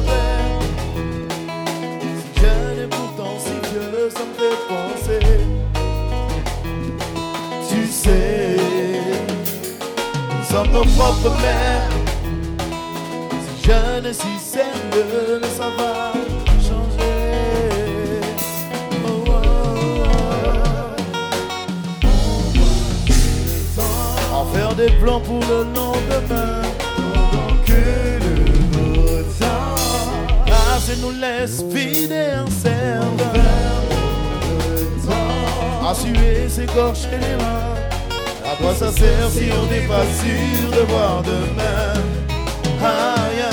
verre. Si jeune et pourtant si vieux, ça me fait penser. Tu sais, nous sommes nos propres mères. Si jeune et si sérieux, ça va changer. Oh, oh, oh. En faire des plans pour le lendemain. Et nous laisse vider un cerveau. À suer, s'écorcher les mains. À quoi ça sert si on n'est pas sûr de voir demain? Aïe.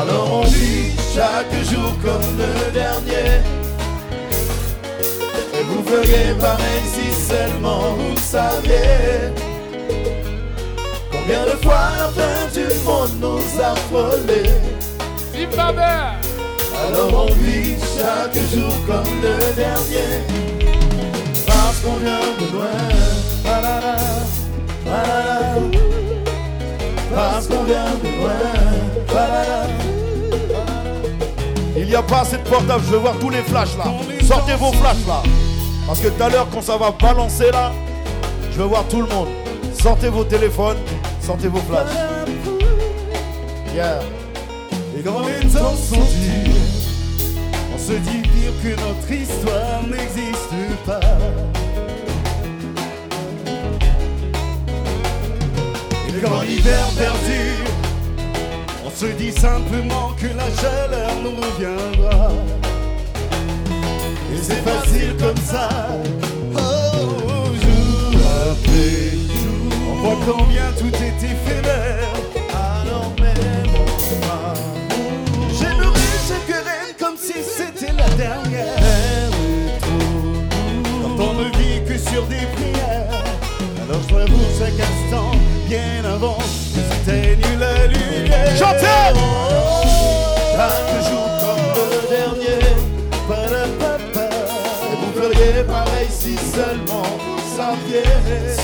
Alors on vit chaque jour comme le dernier. Et vous feriez pareil si seulement vous saviez Combien de fois la fin du monde nous a frôlés Zimbabwe. Alors on vit chaque jour comme le dernier Parce qu'on vient de loin Ba-da-da, ba-da-da. Parce qu'on vient de loin Ba-da-da. Il n'y a pas assez de portable, je veux voir tous les flashs là. Sortez vos flashs là. Parce que tout à l'heure, quand ça va balancer là, je veux voir tout le monde. Sortez vos téléphones, sortez vos flashs. Et quand les durs, on se dit pire que notre histoire n'existe pas. Et quand l'hiver perdure, on se dit simplement que la chaleur nous reviendra. Et c'est facile comme ça,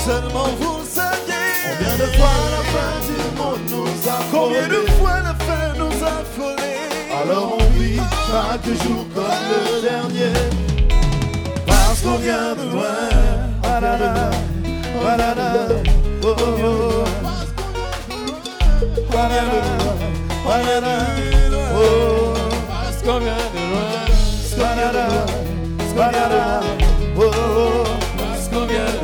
seulement vous le saviez. Combien de fois la fin du monde nous a Combien de fois la fin nous a frôlés. Alors on vit chaque jour comme le dernier Parce qu'on vient de loin oh, oh, oh. Ba-da-da, ba-da-da, oh. Parce qu'on vient de loin. Oh, oh. Parce qu'on vient de loin.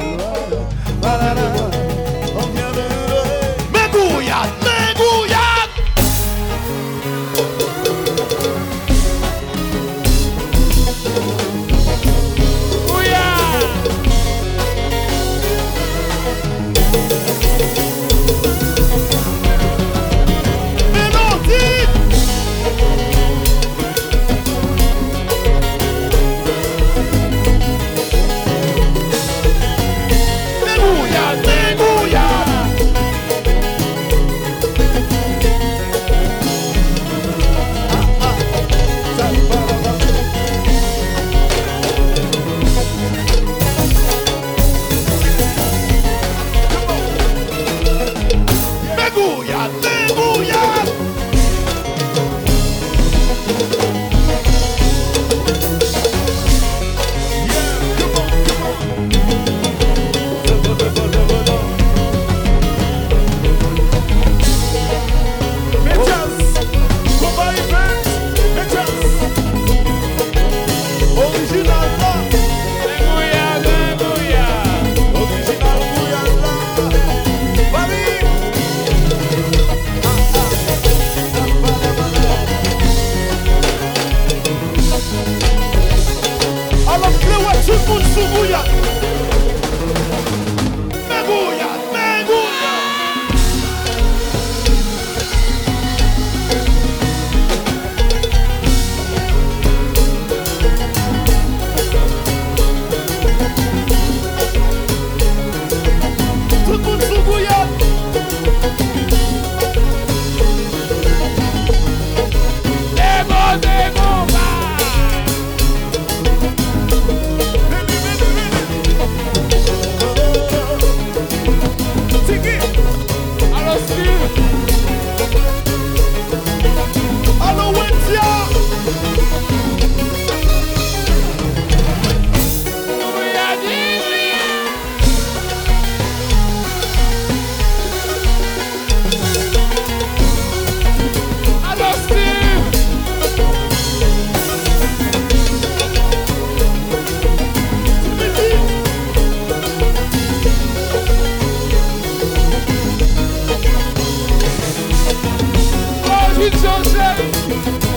Sweet Joseph.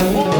Nous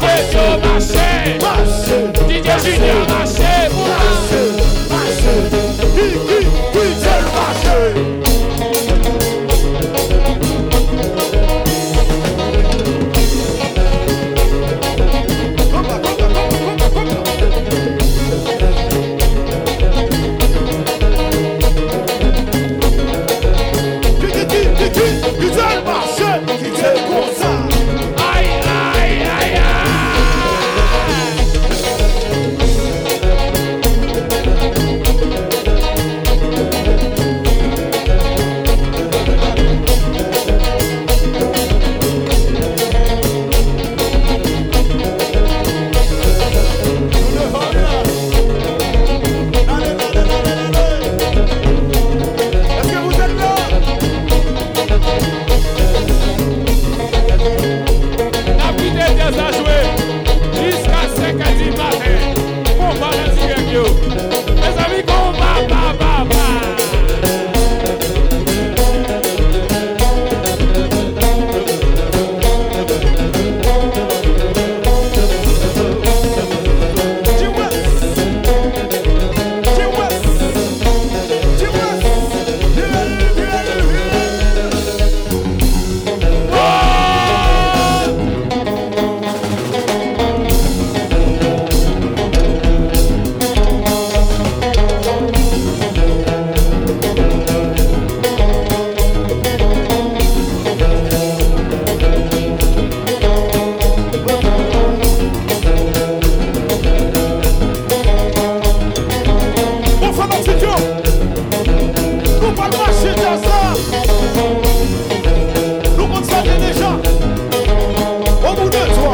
peso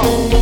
Thank you.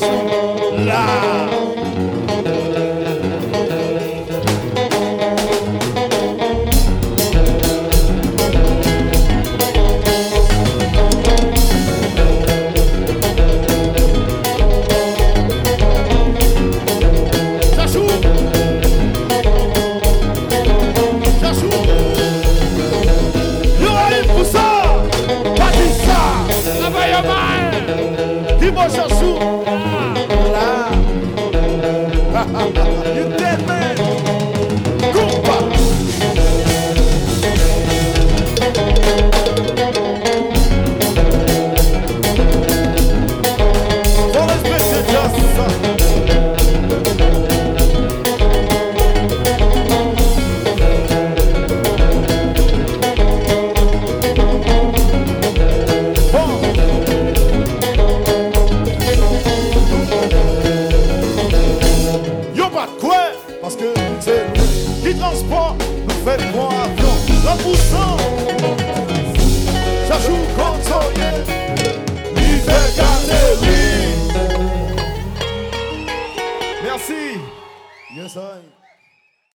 Thank you.